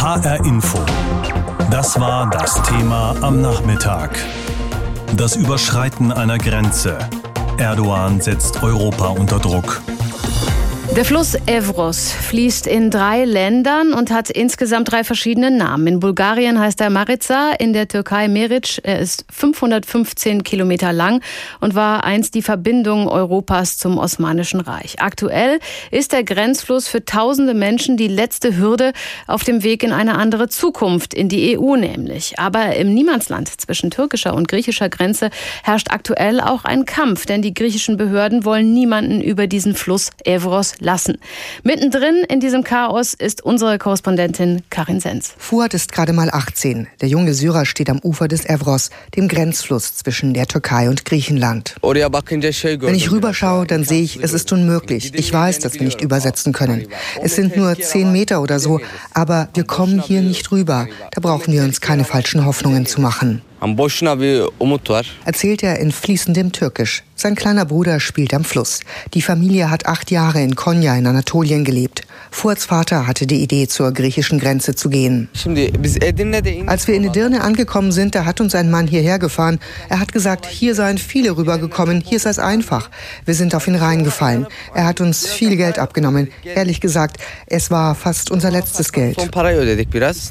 HR Info. Das war das Thema am Nachmittag. Das Überschreiten einer Grenze. Erdogan setzt Europa unter Druck. Der Fluss Evros fließt in drei Ländern und hat insgesamt drei verschiedene Namen. In Bulgarien heißt er Marica, in der Türkei Meric. Er ist 515 Kilometer lang und war einst die Verbindung Europas zum Osmanischen Reich. Aktuell ist der Grenzfluss für tausende Menschen die letzte Hürde auf dem Weg in eine andere Zukunft, in die EU nämlich. Aber im Niemandsland zwischen türkischer und griechischer Grenze herrscht aktuell auch ein Kampf, denn die griechischen Behörden wollen niemanden über diesen Fluss Evros lassen. Mittendrin in diesem Chaos ist unsere Korrespondentin Karin Sens. Fuad ist gerade mal 18. Der junge Syrer steht am Ufer des Evros, dem Grenzfluss zwischen der Türkei und Griechenland. Wenn ich rüberschaue, dann sehe ich, es ist unmöglich. Ich weiß, dass wir nicht übersetzen können. Es sind nur zehn Meter oder so, aber wir kommen hier nicht rüber. Da brauchen wir uns keine falschen Hoffnungen zu machen. Erzählt er in fließendem Türkisch. Sein kleiner Bruder spielt am Fluss. Die Familie hat acht Jahre in Konya in Anatolien gelebt. Fuads Vater hatte die Idee, zur griechischen Grenze zu gehen. Als wir in Edirne angekommen sind, da hat uns ein Mann hierher gefahren. Er hat gesagt, hier seien viele rübergekommen, hier sei es einfach. Wir sind auf ihn reingefallen. Er hat uns viel Geld abgenommen. Ehrlich gesagt, es war fast unser letztes Geld.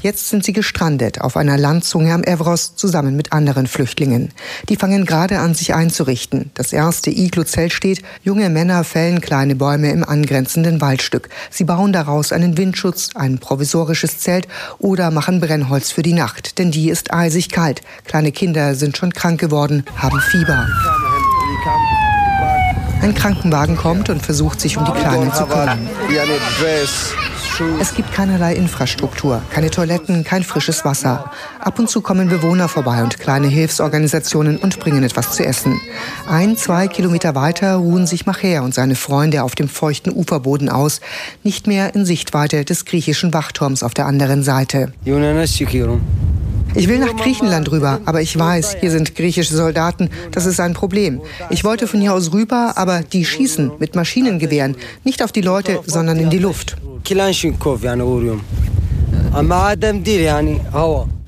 Jetzt sind sie gestrandet auf einer Landzunge am Evros zusammen mit anderen Flüchtlingen. Die fangen gerade an, sich einzurichten. Das erste Iglu-Zelt steht. Junge Männer fällen kleine Bäume im angrenzenden Waldstück. Sie bauen daraus einen Windschutz, ein provisorisches Zelt oder machen Brennholz für die Nacht, denn die ist eisig kalt. Kleine Kinder sind schon krank geworden, haben Fieber. Ein Krankenwagen kommt und versucht sich um die Kleinen zu kümmern. Es gibt keinerlei Infrastruktur, keine Toiletten, kein frisches Wasser. Ab und zu kommen Bewohner vorbei und kleine Hilfsorganisationen und bringen etwas zu essen. Ein, zwei Kilometer weiter ruhen sich Macher und seine Freunde auf dem feuchten Uferboden aus, nicht mehr in Sichtweite des griechischen Wachturms auf der anderen Seite. Ich will nach Griechenland rüber, aber ich weiß, hier sind griechische Soldaten, das ist ein Problem. Ich wollte von hier aus rüber, aber die schießen mit Maschinengewehren, nicht auf die Leute, sondern in die Luft.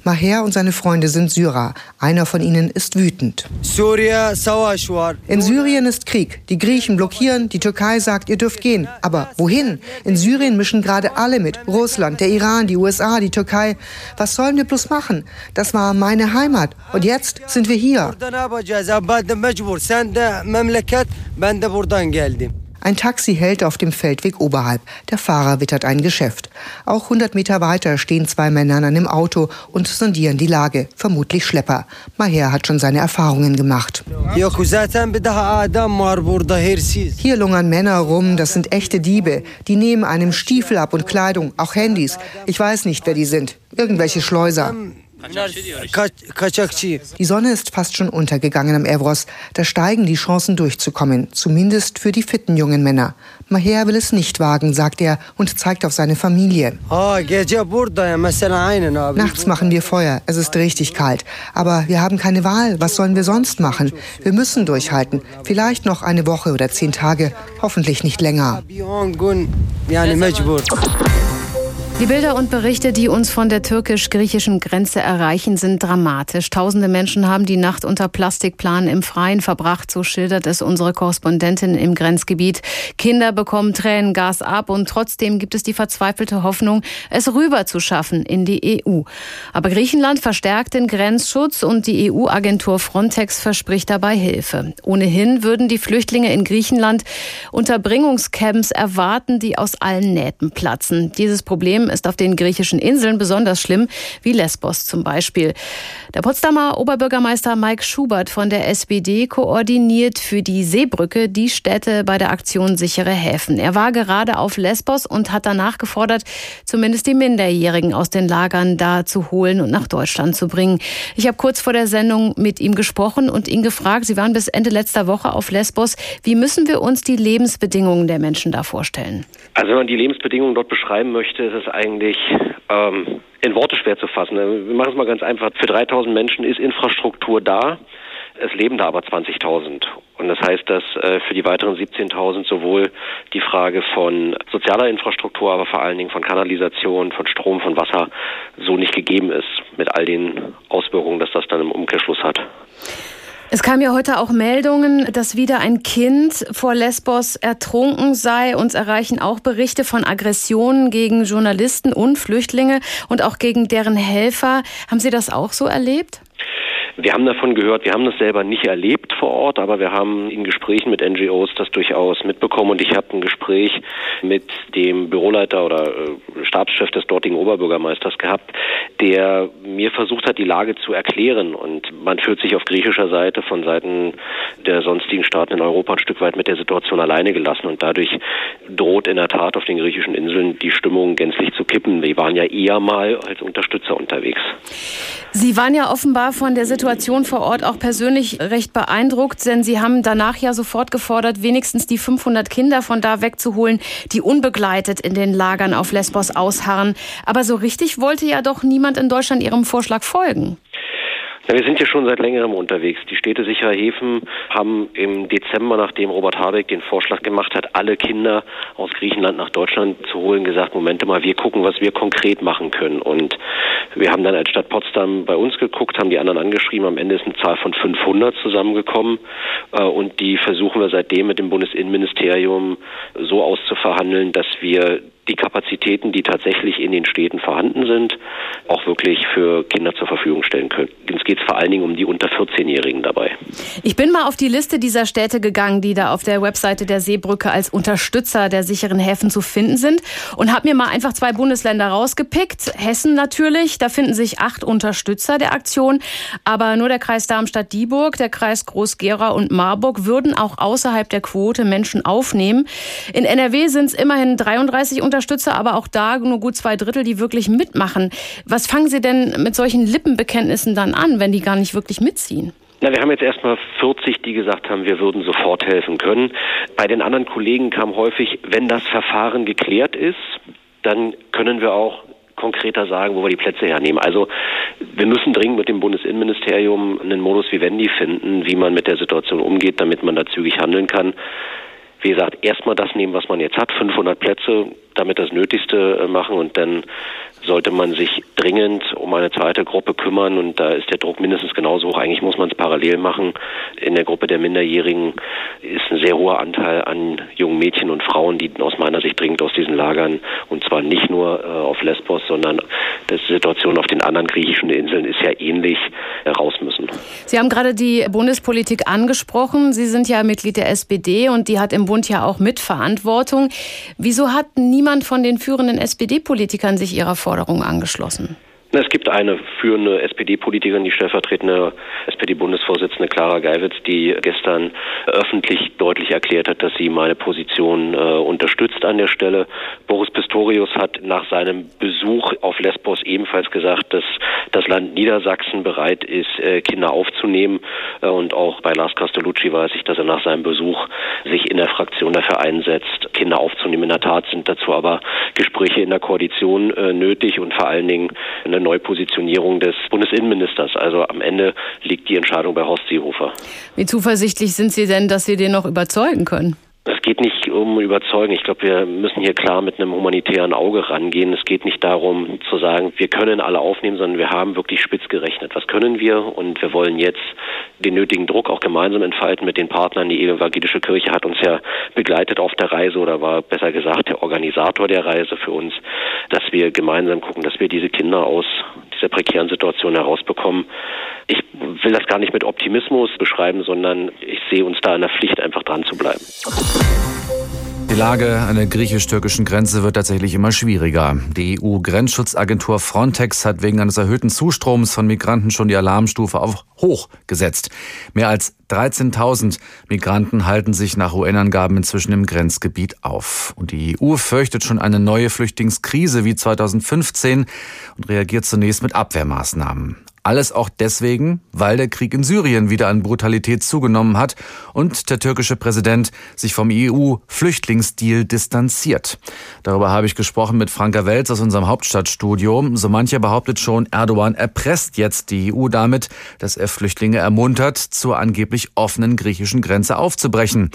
Maher und seine Freunde sind Syrer. Einer von ihnen ist wütend. In Syrien ist Krieg. Die Griechen blockieren, die Türkei sagt, ihr dürft gehen. Aber wohin? In Syrien mischen gerade alle mit. Russland, der Iran, die USA, die Türkei. Was sollen wir bloß machen? Das war meine Heimat. Und jetzt sind wir hier. Ein Taxi hält auf dem Feldweg oberhalb. Der Fahrer wittert ein Geschäft. Auch 100 Meter weiter stehen zwei Männer an einem Auto und sondieren die Lage. Vermutlich Schlepper. Maher hat schon seine Erfahrungen gemacht. Hier lungern Männer rum, das sind echte Diebe. Die nehmen einem Stiefel ab und Kleidung, auch Handys. Ich weiß nicht, wer die sind. Irgendwelche Schleuser. Die Sonne ist fast schon untergegangen am Evros. Da steigen die Chancen durchzukommen, zumindest für die fitten jungen Männer. Maher will es nicht wagen, sagt er und zeigt auf seine Familie. Nachts machen wir Feuer, es ist richtig kalt. Aber wir haben keine Wahl, was sollen wir sonst machen? Wir müssen durchhalten, vielleicht noch eine Woche oder zehn Tage, hoffentlich nicht länger. Die Bilder und Berichte, die uns von der türkisch-griechischen Grenze erreichen, sind dramatisch. Tausende Menschen haben die Nacht unter Plastikplanen im Freien verbracht, so schildert es unsere Korrespondentin im Grenzgebiet. Kinder bekommen Tränengas ab und trotzdem gibt es die verzweifelte Hoffnung, es rüber zu schaffen in die EU. Aber Griechenland verstärkt den Grenzschutz und die EU-Agentur Frontex verspricht dabei Hilfe. Ohnehin würden die Flüchtlinge in Griechenland Unterbringungscamps erwarten, die aus allen Nähten platzen. Dieses Problem ist auf den griechischen Inseln besonders schlimm, wie Lesbos zum Beispiel. Der Potsdamer Oberbürgermeister Mike Schubert von der SPD koordiniert für die Seebrücke die Städte bei der Aktion Sichere Häfen. Er war gerade auf Lesbos und hat danach gefordert, zumindest die Minderjährigen aus den Lagern da zu holen und nach Deutschland zu bringen. Ich habe kurz vor der Sendung mit ihm gesprochen und ihn gefragt, Sie waren bis Ende letzter Woche auf Lesbos. Wie müssen wir uns die Lebensbedingungen der Menschen da vorstellen? Also wenn man die Lebensbedingungen dort beschreiben möchte, ist es eigentlich ähm, in Worte schwer zu fassen. Wir machen es mal ganz einfach. Für 3000 Menschen ist Infrastruktur da. Es leben da aber 20.000. Und das heißt, dass äh, für die weiteren 17.000 sowohl die Frage von sozialer Infrastruktur, aber vor allen Dingen von Kanalisation, von Strom, von Wasser so nicht gegeben ist, mit all den Auswirkungen, dass das dann im Umkehrschluss hat. Es kam ja heute auch Meldungen, dass wieder ein Kind vor Lesbos ertrunken sei. Uns erreichen auch Berichte von Aggressionen gegen Journalisten und Flüchtlinge und auch gegen deren Helfer. Haben Sie das auch so erlebt? Wir haben davon gehört, wir haben das selber nicht erlebt vor Ort, aber wir haben in Gesprächen mit NGOs das durchaus mitbekommen und ich habe ein Gespräch mit dem Büroleiter oder äh, Stabschef des dortigen Oberbürgermeisters gehabt, der mir versucht hat, die Lage zu erklären und man fühlt sich auf griechischer Seite von Seiten der sonstigen Staaten in Europa ein Stück weit mit der Situation alleine gelassen und dadurch droht in der Tat auf den griechischen Inseln die Stimmung gänzlich zu kippen. Wir waren ja eher mal als Unterstützer unterwegs. Sie waren ja offenbar von der Situation vor Ort auch persönlich recht beeindruckt, denn Sie haben danach ja sofort gefordert, wenigstens die 500 Kinder von da wegzuholen, die unbegleitet in den Lagern auf Lesbos ausharren. Aber so richtig wollte ja doch niemand in Deutschland Ihrem Vorschlag folgen. Ja, wir sind ja schon seit längerem unterwegs. Die Städte sicherer Häfen haben im Dezember, nachdem Robert Habeck den Vorschlag gemacht hat, alle Kinder aus Griechenland nach Deutschland zu holen, gesagt, Momente mal, wir gucken, was wir konkret machen können. Und wir haben dann als Stadt Potsdam bei uns geguckt, haben die anderen angeschrieben. Am Ende ist eine Zahl von 500 zusammengekommen. Äh, und die versuchen wir seitdem mit dem Bundesinnenministerium so auszuverhandeln, dass wir die Kapazitäten, die tatsächlich in den Städten vorhanden sind, auch wirklich für Kinder zur Verfügung stellen können. Es geht vor allen Dingen um die unter 14-Jährigen dabei. Ich bin mal auf die Liste dieser Städte gegangen, die da auf der Webseite der Seebrücke als Unterstützer der sicheren Häfen zu finden sind und habe mir mal einfach zwei Bundesländer rausgepickt. Hessen natürlich, da finden sich acht Unterstützer der Aktion, aber nur der Kreis Darmstadt-Dieburg, der Kreis Groß-Gera und Marburg würden auch außerhalb der Quote Menschen aufnehmen. In NRW sind es immerhin 33 Unterstützer Unterstützer, aber auch da nur gut zwei Drittel, die wirklich mitmachen. Was fangen Sie denn mit solchen Lippenbekenntnissen dann an, wenn die gar nicht wirklich mitziehen? Na, wir haben jetzt erstmal 40, die gesagt haben, wir würden sofort helfen können. Bei den anderen Kollegen kam häufig, wenn das Verfahren geklärt ist, dann können wir auch konkreter sagen, wo wir die Plätze hernehmen. Also wir müssen dringend mit dem Bundesinnenministerium einen Modus vivendi finden, wie man mit der Situation umgeht, damit man da zügig handeln kann. Wie gesagt, erstmal das nehmen, was man jetzt hat, 500 Plätze, damit das Nötigste äh, machen und dann sollte man sich dringend um eine zweite Gruppe kümmern und da ist der Druck mindestens genauso hoch. Eigentlich muss man es parallel machen. In der Gruppe der Minderjährigen ist ein sehr hoher Anteil an jungen Mädchen und Frauen, die aus meiner Sicht dringend aus diesen Lagern und zwar nicht nur äh, auf Lesbos, sondern die Situation auf den anderen griechischen Inseln ist ja ähnlich, äh, raus müssen. Sie haben gerade die Bundespolitik angesprochen. Sie sind ja Mitglied der SPD und die hat im Bund ja auch Mitverantwortung. Wieso hat niemand von den führenden SPD-Politikern sich ihrer Forderung angeschlossen? Es gibt eine führende SPD-Politikerin, die stellvertretende SPD-Bundesvorsitzende Clara Geiwitz, die gestern öffentlich deutlich erklärt hat, dass sie meine Position äh, unterstützt an der Stelle. Boris Pistorius hat nach seinem Besuch auf Lesbos ebenfalls gesagt, dass das Land Niedersachsen bereit ist, äh, Kinder aufzunehmen. Äh, und auch bei Lars Castellucci weiß ich, dass er nach seinem Besuch sich in der Fraktion dafür einsetzt, Kinder aufzunehmen. In der Tat sind dazu aber Gespräche in der Koalition äh, nötig und vor allen Dingen eine Neupositionierung des Bundesinnenministers. Also am Ende liegt die Entscheidung bei Horst Seehofer. Wie zuversichtlich sind Sie denn, dass Sie den noch überzeugen können? Es geht nicht um Überzeugen. Ich glaube, wir müssen hier klar mit einem humanitären Auge rangehen. Es geht nicht darum zu sagen, wir können alle aufnehmen, sondern wir haben wirklich spitz gerechnet. Was können wir? Und wir wollen jetzt den nötigen Druck auch gemeinsam entfalten mit den Partnern. Die evangelische Kirche hat uns ja begleitet auf der Reise oder war besser gesagt der Organisator der Reise für uns, dass wir gemeinsam gucken, dass wir diese Kinder aus dieser prekären Situation herausbekommen. Ich will das gar nicht mit Optimismus beschreiben, sondern ich sehe uns da in der Pflicht, einfach dran zu bleiben. Die Lage an der griechisch-türkischen Grenze wird tatsächlich immer schwieriger. Die EU-Grenzschutzagentur Frontex hat wegen eines erhöhten Zustroms von Migranten schon die Alarmstufe auf hoch gesetzt. Mehr als 13.000 Migranten halten sich nach UN-Angaben inzwischen im Grenzgebiet auf. Und die EU fürchtet schon eine neue Flüchtlingskrise wie 2015 und reagiert zunächst mit Abwehrmaßnahmen. Alles auch deswegen, weil der Krieg in Syrien wieder an Brutalität zugenommen hat und der türkische Präsident sich vom EU-Flüchtlingsdeal distanziert. Darüber habe ich gesprochen mit Franka Welz aus unserem Hauptstadtstudio. So mancher behauptet schon, Erdogan erpresst jetzt die EU damit, dass er Flüchtlinge ermuntert, zur angeblich offenen griechischen Grenze aufzubrechen.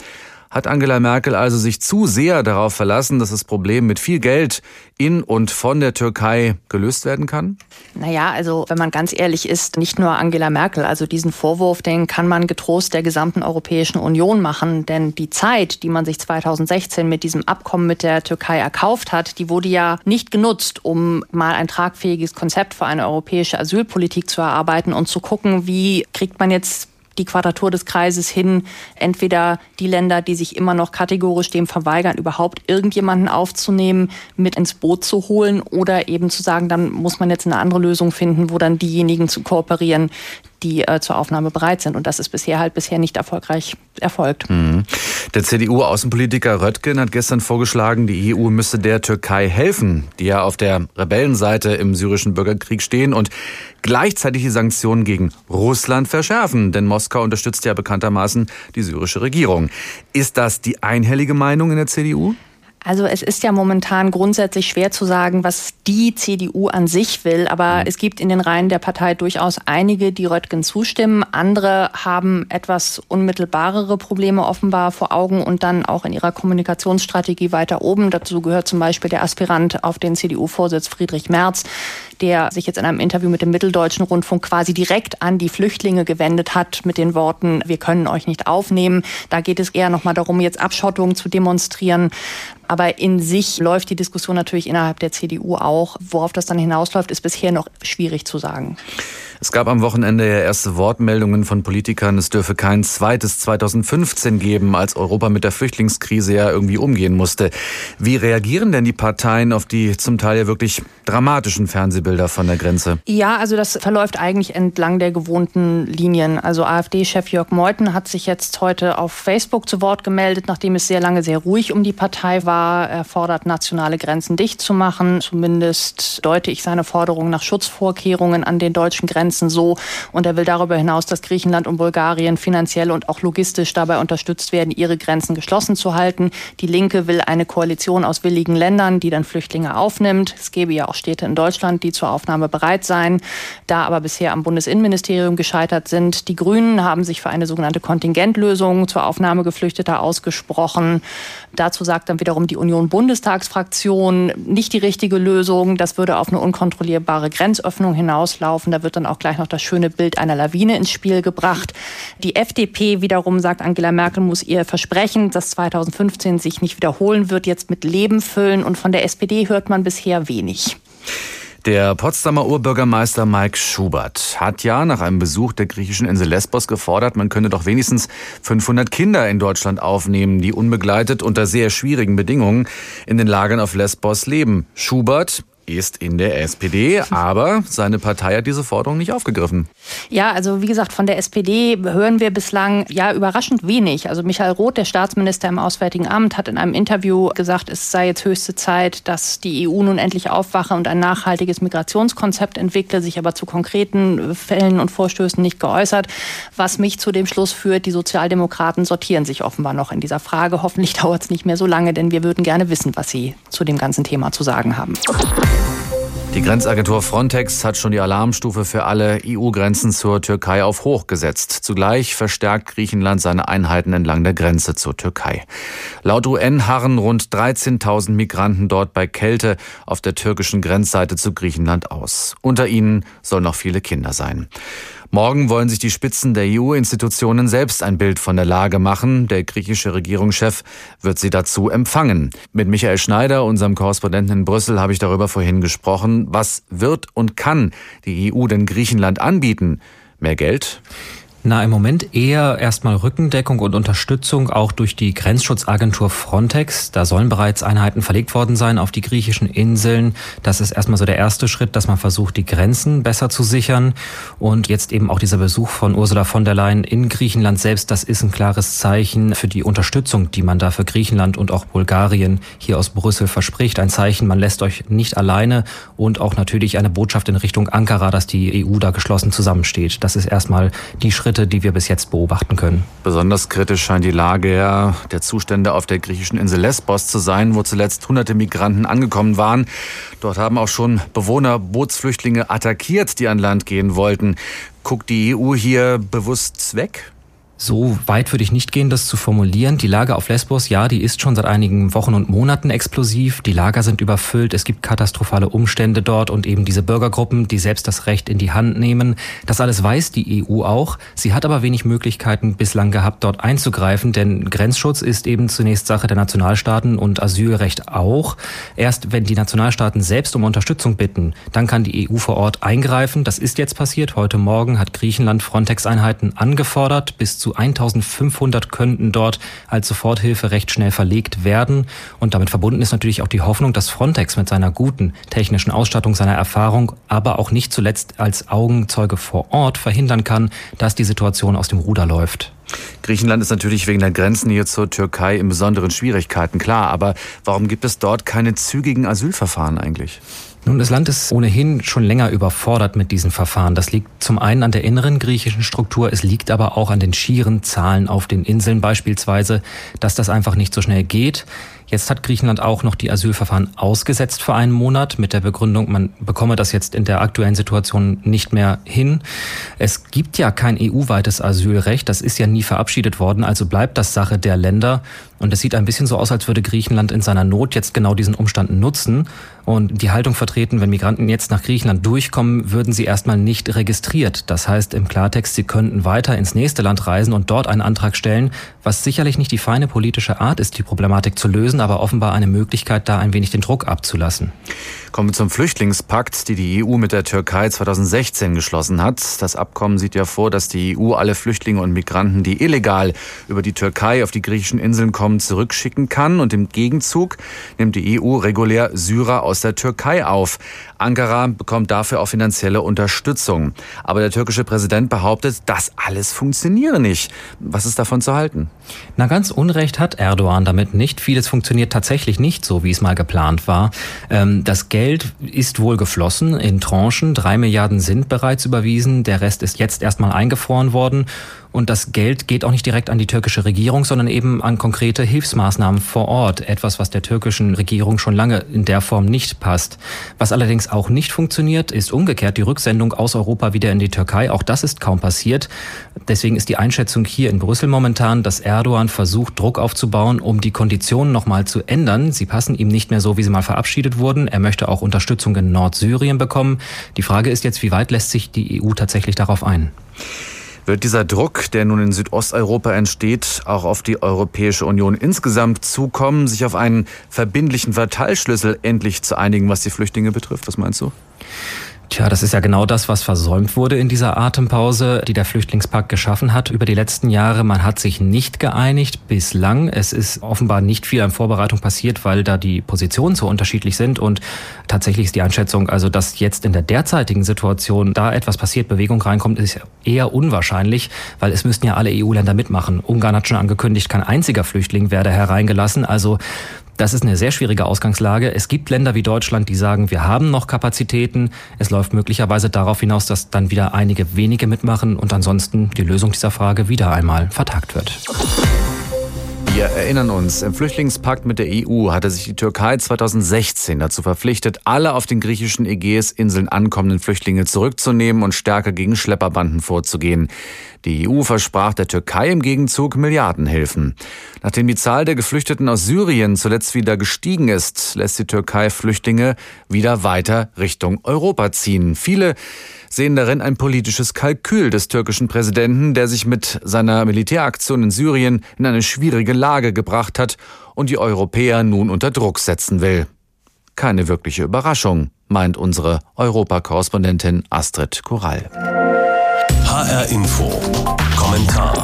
Hat Angela Merkel also sich zu sehr darauf verlassen, dass das Problem mit viel Geld in und von der Türkei gelöst werden kann? Naja, also wenn man ganz ehrlich ist, nicht nur Angela Merkel. Also diesen Vorwurf, den kann man getrost der gesamten Europäischen Union machen. Denn die Zeit, die man sich 2016 mit diesem Abkommen mit der Türkei erkauft hat, die wurde ja nicht genutzt, um mal ein tragfähiges Konzept für eine europäische Asylpolitik zu erarbeiten und zu gucken, wie kriegt man jetzt die Quadratur des Kreises hin, entweder die Länder, die sich immer noch kategorisch dem verweigern, überhaupt irgendjemanden aufzunehmen, mit ins Boot zu holen oder eben zu sagen, dann muss man jetzt eine andere Lösung finden, wo dann diejenigen zu kooperieren, die äh, zur Aufnahme bereit sind. Und das ist bisher halt bisher nicht erfolgreich erfolgt. Mhm. Der CDU-Außenpolitiker Röttgen hat gestern vorgeschlagen, die EU müsse der Türkei helfen, die ja auf der Rebellenseite im syrischen Bürgerkrieg stehen und gleichzeitig die Sanktionen gegen Russland verschärfen. Denn Moskau unterstützt ja bekanntermaßen die syrische Regierung. Ist das die einhellige Meinung in der CDU? Also es ist ja momentan grundsätzlich schwer zu sagen, was die CDU an sich will, aber mhm. es gibt in den Reihen der Partei durchaus einige, die Röttgen zustimmen. Andere haben etwas unmittelbarere Probleme offenbar vor Augen und dann auch in ihrer Kommunikationsstrategie weiter oben. Dazu gehört zum Beispiel der Aspirant auf den CDU-Vorsitz Friedrich Merz, der sich jetzt in einem Interview mit dem Mitteldeutschen Rundfunk quasi direkt an die Flüchtlinge gewendet hat mit den Worten, wir können euch nicht aufnehmen. Da geht es eher nochmal darum, jetzt Abschottung zu demonstrieren. Aber in sich läuft die Diskussion natürlich innerhalb der CDU auch. Worauf das dann hinausläuft, ist bisher noch schwierig zu sagen. Es gab am Wochenende ja erste Wortmeldungen von Politikern, es dürfe kein zweites 2015 geben, als Europa mit der Flüchtlingskrise ja irgendwie umgehen musste. Wie reagieren denn die Parteien auf die zum Teil ja wirklich dramatischen Fernsehbilder von der Grenze? Ja, also das verläuft eigentlich entlang der gewohnten Linien. Also AfD-Chef Jörg Meuthen hat sich jetzt heute auf Facebook zu Wort gemeldet, nachdem es sehr lange sehr ruhig um die Partei war. Er fordert, nationale Grenzen dicht zu machen. Zumindest deute ich seine Forderung nach Schutzvorkehrungen an den deutschen Grenzen Grenzen so. Und er will darüber hinaus, dass Griechenland und Bulgarien finanziell und auch logistisch dabei unterstützt werden, ihre Grenzen geschlossen zu halten. Die Linke will eine Koalition aus willigen Ländern, die dann Flüchtlinge aufnimmt. Es gäbe ja auch Städte in Deutschland, die zur Aufnahme bereit seien, da aber bisher am Bundesinnenministerium gescheitert sind. Die Grünen haben sich für eine sogenannte Kontingentlösung zur Aufnahme Geflüchteter ausgesprochen. Dazu sagt dann wiederum die Union-Bundestagsfraktion nicht die richtige Lösung. Das würde auf eine unkontrollierbare Grenzöffnung hinauslaufen. Da wird dann auch gleich noch das schöne Bild einer Lawine ins Spiel gebracht. Die FDP wiederum sagt, Angela Merkel muss ihr Versprechen, das 2015 sich nicht wiederholen wird, jetzt mit Leben füllen. Und von der SPD hört man bisher wenig. Der Potsdamer Urbürgermeister Mike Schubert hat ja nach einem Besuch der griechischen Insel Lesbos gefordert, man könne doch wenigstens 500 Kinder in Deutschland aufnehmen, die unbegleitet unter sehr schwierigen Bedingungen in den Lagern auf Lesbos leben. Schubert ist in der SPD, aber seine Partei hat diese Forderung nicht aufgegriffen. Ja, also wie gesagt, von der SPD hören wir bislang ja überraschend wenig. Also Michael Roth, der Staatsminister im Auswärtigen Amt, hat in einem Interview gesagt, es sei jetzt höchste Zeit, dass die EU nun endlich aufwache und ein nachhaltiges Migrationskonzept entwickle, sich aber zu konkreten Fällen und Vorstößen nicht geäußert, was mich zu dem Schluss führt, die Sozialdemokraten sortieren sich offenbar noch in dieser Frage. Hoffentlich dauert es nicht mehr so lange, denn wir würden gerne wissen, was sie zu dem ganzen Thema zu sagen haben. Die Grenzagentur Frontex hat schon die Alarmstufe für alle EU-Grenzen zur Türkei auf hoch gesetzt. Zugleich verstärkt Griechenland seine Einheiten entlang der Grenze zur Türkei. Laut UN harren rund 13.000 Migranten dort bei Kälte auf der türkischen Grenzseite zu Griechenland aus. Unter ihnen sollen noch viele Kinder sein. Morgen wollen sich die Spitzen der EU-Institutionen selbst ein Bild von der Lage machen. Der griechische Regierungschef wird sie dazu empfangen. Mit Michael Schneider, unserem Korrespondenten in Brüssel, habe ich darüber vorhin gesprochen. Was wird und kann die EU denn Griechenland anbieten? Mehr Geld? Na, im Moment eher erstmal Rückendeckung und Unterstützung auch durch die Grenzschutzagentur Frontex. Da sollen bereits Einheiten verlegt worden sein auf die griechischen Inseln. Das ist erstmal so der erste Schritt, dass man versucht, die Grenzen besser zu sichern. Und jetzt eben auch dieser Besuch von Ursula von der Leyen in Griechenland selbst, das ist ein klares Zeichen für die Unterstützung, die man da für Griechenland und auch Bulgarien hier aus Brüssel verspricht. Ein Zeichen, man lässt euch nicht alleine und auch natürlich eine Botschaft in Richtung Ankara, dass die EU da geschlossen zusammensteht. Das ist erstmal die Schritte, Schritte, die wir bis jetzt beobachten können. Besonders kritisch scheint die Lage der Zustände auf der griechischen Insel Lesbos zu sein, wo zuletzt hunderte Migranten angekommen waren. Dort haben auch schon Bewohner Bootsflüchtlinge attackiert, die an Land gehen wollten. Guckt die EU hier bewusst weg? So weit würde ich nicht gehen, das zu formulieren. Die Lage auf Lesbos, ja, die ist schon seit einigen Wochen und Monaten explosiv. Die Lager sind überfüllt. Es gibt katastrophale Umstände dort und eben diese Bürgergruppen, die selbst das Recht in die Hand nehmen. Das alles weiß die EU auch. Sie hat aber wenig Möglichkeiten bislang gehabt, dort einzugreifen, denn Grenzschutz ist eben zunächst Sache der Nationalstaaten und Asylrecht auch. Erst wenn die Nationalstaaten selbst um Unterstützung bitten, dann kann die EU vor Ort eingreifen. Das ist jetzt passiert. Heute Morgen hat Griechenland Frontex-Einheiten angefordert. Bis zu 1500 könnten dort als Soforthilfe recht schnell verlegt werden. Und damit verbunden ist natürlich auch die Hoffnung, dass Frontex mit seiner guten technischen Ausstattung, seiner Erfahrung, aber auch nicht zuletzt als Augenzeuge vor Ort verhindern kann, dass die Situation aus dem Ruder läuft. Griechenland ist natürlich wegen der Grenznähe zur Türkei in besonderen Schwierigkeiten, klar. Aber warum gibt es dort keine zügigen Asylverfahren eigentlich? Nun, das Land ist ohnehin schon länger überfordert mit diesen Verfahren. Das liegt zum einen an der inneren griechischen Struktur, es liegt aber auch an den schieren Zahlen auf den Inseln beispielsweise, dass das einfach nicht so schnell geht. Jetzt hat Griechenland auch noch die Asylverfahren ausgesetzt für einen Monat mit der Begründung, man bekomme das jetzt in der aktuellen Situation nicht mehr hin. Es gibt ja kein EU-weites Asylrecht, das ist ja nie verabschiedet worden, also bleibt das Sache der Länder. Und es sieht ein bisschen so aus, als würde Griechenland in seiner Not jetzt genau diesen Umstand nutzen und die Haltung vertreten, wenn Migranten jetzt nach Griechenland durchkommen, würden sie erstmal nicht registriert. Das heißt im Klartext, sie könnten weiter ins nächste Land reisen und dort einen Antrag stellen, was sicherlich nicht die feine politische Art ist, die Problematik zu lösen, aber offenbar eine Möglichkeit, da ein wenig den Druck abzulassen. Kommen wir zum Flüchtlingspakt, die die EU mit der Türkei 2016 geschlossen hat. Das Abkommen sieht ja vor, dass die EU alle Flüchtlinge und Migranten, die illegal über die Türkei auf die griechischen Inseln kommen, zurückschicken kann. Und im Gegenzug nimmt die EU regulär Syrer aus der Türkei auf. Ankara bekommt dafür auch finanzielle Unterstützung. Aber der türkische Präsident behauptet, das alles funktioniere nicht. Was ist davon zu halten? Na, ganz Unrecht hat Erdogan damit nicht. Vieles funktioniert tatsächlich nicht so, wie es mal geplant war. Ähm, das Geld ist wohl geflossen in Tranchen. Drei Milliarden sind bereits überwiesen. Der Rest ist jetzt erstmal eingefroren worden. Und das Geld geht auch nicht direkt an die türkische Regierung, sondern eben an konkrete Hilfsmaßnahmen vor Ort. Etwas, was der türkischen Regierung schon lange in der Form nicht passt. Was allerdings auch nicht funktioniert, ist umgekehrt die Rücksendung aus Europa wieder in die Türkei. Auch das ist kaum passiert. Deswegen ist die Einschätzung hier in Brüssel momentan, dass Erdogan versucht, Druck aufzubauen, um die Konditionen nochmal zu ändern. Sie passen ihm nicht mehr so, wie sie mal verabschiedet wurden. Er möchte auch Unterstützung in Nordsyrien bekommen. Die Frage ist jetzt, wie weit lässt sich die EU tatsächlich darauf ein? Wird dieser Druck, der nun in Südosteuropa entsteht, auch auf die Europäische Union insgesamt zukommen, sich auf einen verbindlichen Verteilschlüssel endlich zu einigen, was die Flüchtlinge betrifft? Was meinst du? Tja, das ist ja genau das, was versäumt wurde in dieser Atempause, die der Flüchtlingspakt geschaffen hat über die letzten Jahre. Man hat sich nicht geeinigt bislang. Es ist offenbar nicht viel an Vorbereitung passiert, weil da die Positionen so unterschiedlich sind. Und tatsächlich ist die Einschätzung, also dass jetzt in der derzeitigen Situation da etwas passiert, Bewegung reinkommt, ist eher unwahrscheinlich, weil es müssten ja alle EU-Länder mitmachen. Ungarn hat schon angekündigt, kein einziger Flüchtling werde hereingelassen. Also das ist eine sehr schwierige Ausgangslage. Es gibt Länder wie Deutschland, die sagen, wir haben noch Kapazitäten. Es läuft möglicherweise darauf hinaus, dass dann wieder einige wenige mitmachen und ansonsten die Lösung dieser Frage wieder einmal vertagt wird. Wir erinnern uns, im Flüchtlingspakt mit der EU hatte sich die Türkei 2016 dazu verpflichtet, alle auf den griechischen Ägäisinseln ankommenden Flüchtlinge zurückzunehmen und stärker gegen Schlepperbanden vorzugehen. Die EU versprach der Türkei im Gegenzug Milliardenhilfen. Nachdem die Zahl der Geflüchteten aus Syrien zuletzt wieder gestiegen ist, lässt die Türkei Flüchtlinge wieder weiter Richtung Europa ziehen. Viele sehen darin ein politisches Kalkül des türkischen Präsidenten, der sich mit seiner Militäraktion in Syrien in eine schwierige Lage gebracht hat und die Europäer nun unter Druck setzen will. Keine wirkliche Überraschung, meint unsere Europakorrespondentin Astrid Korall. HR Info Kommentar.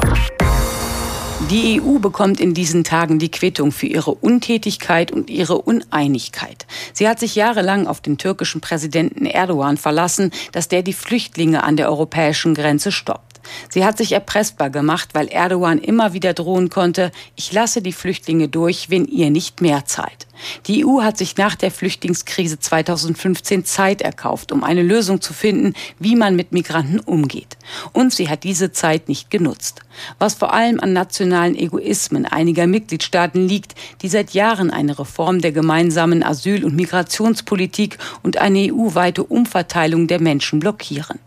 Die EU bekommt in diesen Tagen die Quittung für ihre Untätigkeit und ihre Uneinigkeit. Sie hat sich jahrelang auf den türkischen Präsidenten Erdogan verlassen, dass der die Flüchtlinge an der europäischen Grenze stoppt. Sie hat sich erpressbar gemacht, weil Erdogan immer wieder drohen konnte, ich lasse die Flüchtlinge durch, wenn ihr nicht mehr zahlt. Die EU hat sich nach der Flüchtlingskrise 2015 Zeit erkauft, um eine Lösung zu finden, wie man mit Migranten umgeht. Und sie hat diese Zeit nicht genutzt. Was vor allem an nationalen Egoismen einiger Mitgliedstaaten liegt, die seit Jahren eine Reform der gemeinsamen Asyl- und Migrationspolitik und eine EU-weite Umverteilung der Menschen blockieren.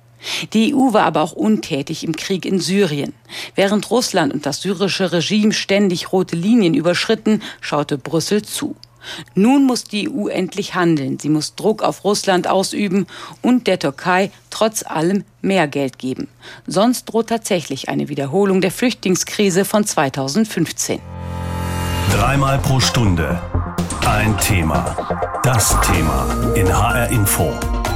Die EU war aber auch untätig im Krieg in Syrien. Während Russland und das syrische Regime ständig rote Linien überschritten, schaute Brüssel zu. Nun muss die EU endlich handeln. Sie muss Druck auf Russland ausüben und der Türkei trotz allem mehr Geld geben. Sonst droht tatsächlich eine Wiederholung der Flüchtlingskrise von 2015. Dreimal pro Stunde ein Thema. Das Thema in HR Info.